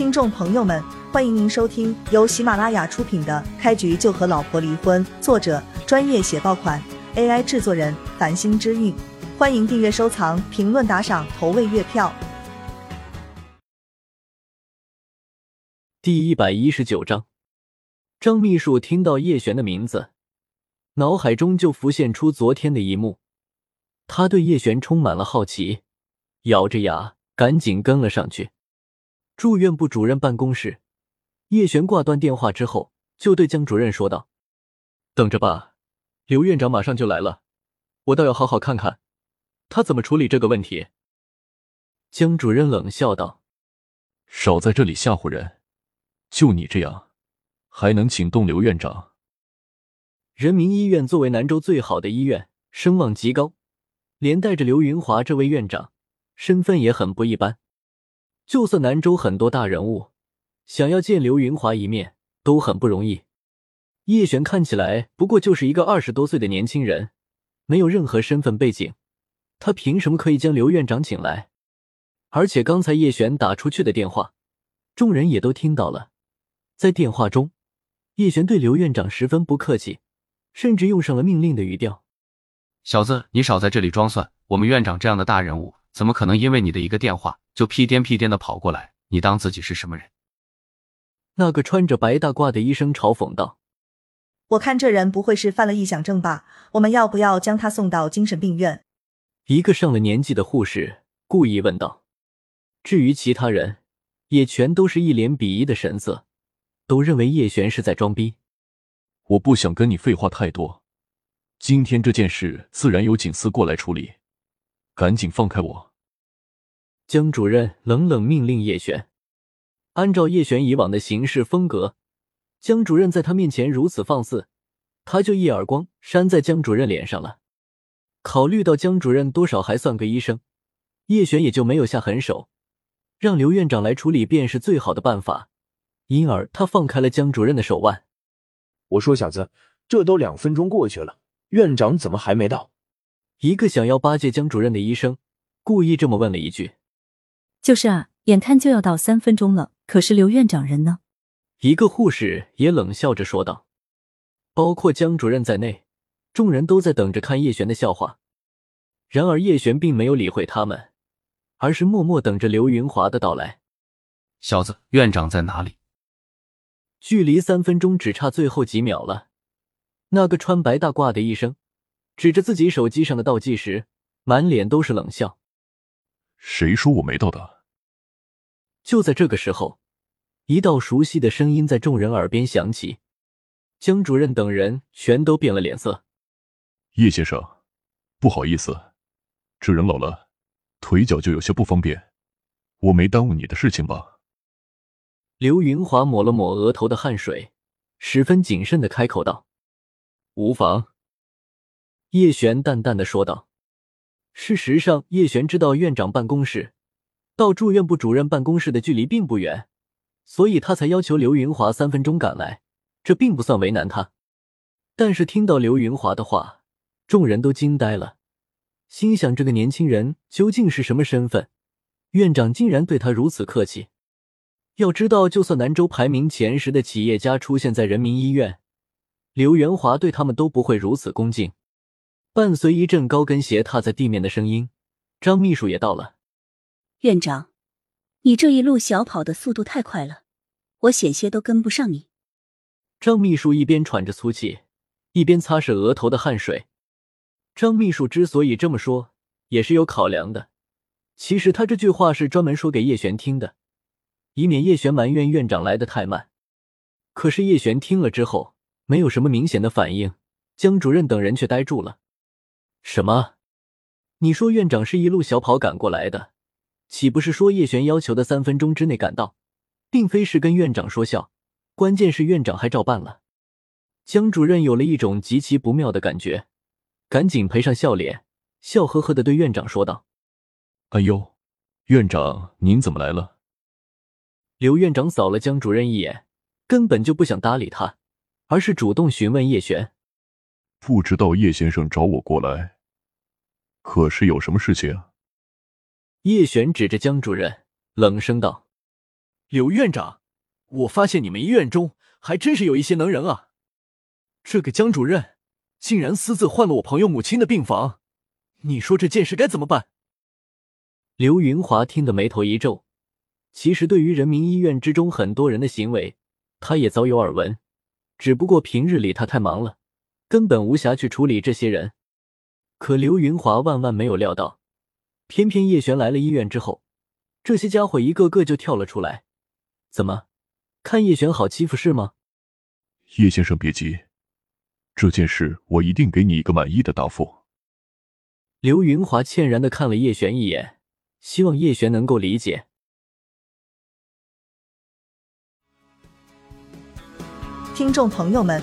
听众朋友们，欢迎您收听由喜马拉雅出品的《开局就和老婆离婚》，作者专业写爆款，AI 制作人繁星之韵。欢迎订阅、收藏、评论、打赏、投喂月票。第一百一十九章，张秘书听到叶璇的名字，脑海中就浮现出昨天的一幕，他对叶璇充满了好奇，咬着牙赶紧跟了上去。住院部主任办公室，叶璇挂断电话之后，就对江主任说道：“等着吧，刘院长马上就来了，我倒要好好看看他怎么处理这个问题。”江主任冷笑道：“少在这里吓唬人，就你这样，还能请动刘院长？”人民医院作为南州最好的医院，声望极高，连带着刘云华这位院长，身份也很不一般。就算南州很多大人物想要见刘云华一面都很不容易。叶璇看起来不过就是一个二十多岁的年轻人，没有任何身份背景，他凭什么可以将刘院长请来？而且刚才叶璇打出去的电话，众人也都听到了。在电话中，叶璇对刘院长十分不客气，甚至用上了命令的语调：“小子，你少在这里装蒜！我们院长这样的大人物。”怎么可能因为你的一个电话就屁颠屁颠的跑过来？你当自己是什么人？那个穿着白大褂的医生嘲讽道：“我看这人不会是犯了臆想症吧？我们要不要将他送到精神病院？”一个上了年纪的护士故意问道。至于其他人，也全都是一脸鄙夷的神色，都认为叶璇是在装逼。我不想跟你废话太多，今天这件事自然由警司过来处理，赶紧放开我。江主任冷冷命令叶璇。按照叶璇以往的行事风格，江主任在他面前如此放肆，他就一耳光扇在江主任脸上了。考虑到江主任多少还算个医生，叶璇也就没有下狠手，让刘院长来处理便是最好的办法。因而他放开了江主任的手腕。我说小子，这都两分钟过去了，院长怎么还没到？一个想要巴结江主任的医生故意这么问了一句。就是啊，眼看就要到三分钟了，可是刘院长人呢？一个护士也冷笑着说道。包括江主任在内，众人都在等着看叶璇的笑话。然而叶璇并没有理会他们，而是默默等着刘云华的到来。小子，院长在哪里？距离三分钟只差最后几秒了。那个穿白大褂的医生指着自己手机上的倒计时，满脸都是冷笑。谁说我没到的？就在这个时候，一道熟悉的声音在众人耳边响起。江主任等人全都变了脸色。叶先生，不好意思，这人老了，腿脚就有些不方便，我没耽误你的事情吧？刘云华抹了抹额头的汗水，十分谨慎的开口道：“无妨。”叶璇淡淡的说道。事实上，叶璇知道院长办公室到住院部主任办公室的距离并不远，所以他才要求刘云华三分钟赶来，这并不算为难他。但是听到刘云华的话，众人都惊呆了，心想这个年轻人究竟是什么身份？院长竟然对他如此客气。要知道，就算南州排名前十的企业家出现在人民医院，刘元华对他们都不会如此恭敬。伴随一阵高跟鞋踏在地面的声音，张秘书也到了。院长，你这一路小跑的速度太快了，我险些都跟不上你。张秘书一边喘着粗气，一边擦拭额头的汗水。张秘书之所以这么说，也是有考量的。其实他这句话是专门说给叶璇听的，以免叶璇埋怨院长来的太慢。可是叶璇听了之后，没有什么明显的反应，江主任等人却呆住了。什么？你说院长是一路小跑赶过来的，岂不是说叶璇要求的三分钟之内赶到，并非是跟院长说笑？关键是院长还照办了。江主任有了一种极其不妙的感觉，赶紧赔上笑脸，笑呵呵的对院长说道：“哎呦，院长您怎么来了？”刘院长扫了江主任一眼，根本就不想搭理他，而是主动询问叶璇。不知道叶先生找我过来，可是有什么事情？叶璇指着江主任，冷声道：“刘院长，我发现你们医院中还真是有一些能人啊！这个江主任竟然私自换了我朋友母亲的病房，你说这件事该怎么办？刘云华听得眉头一皱。其实，对于人民医院之中很多人的行为，他也早有耳闻，只不过平日里他太忙了，根本无暇去处理这些人。可刘云华万万没有料到，偏偏叶璇来了医院之后，这些家伙一个个就跳了出来。怎么，看叶璇好欺负是吗？叶先生别急，这件事我一定给你一个满意的答复。刘云华歉然的看了叶璇一眼，希望叶璇能够理解。听众朋友们，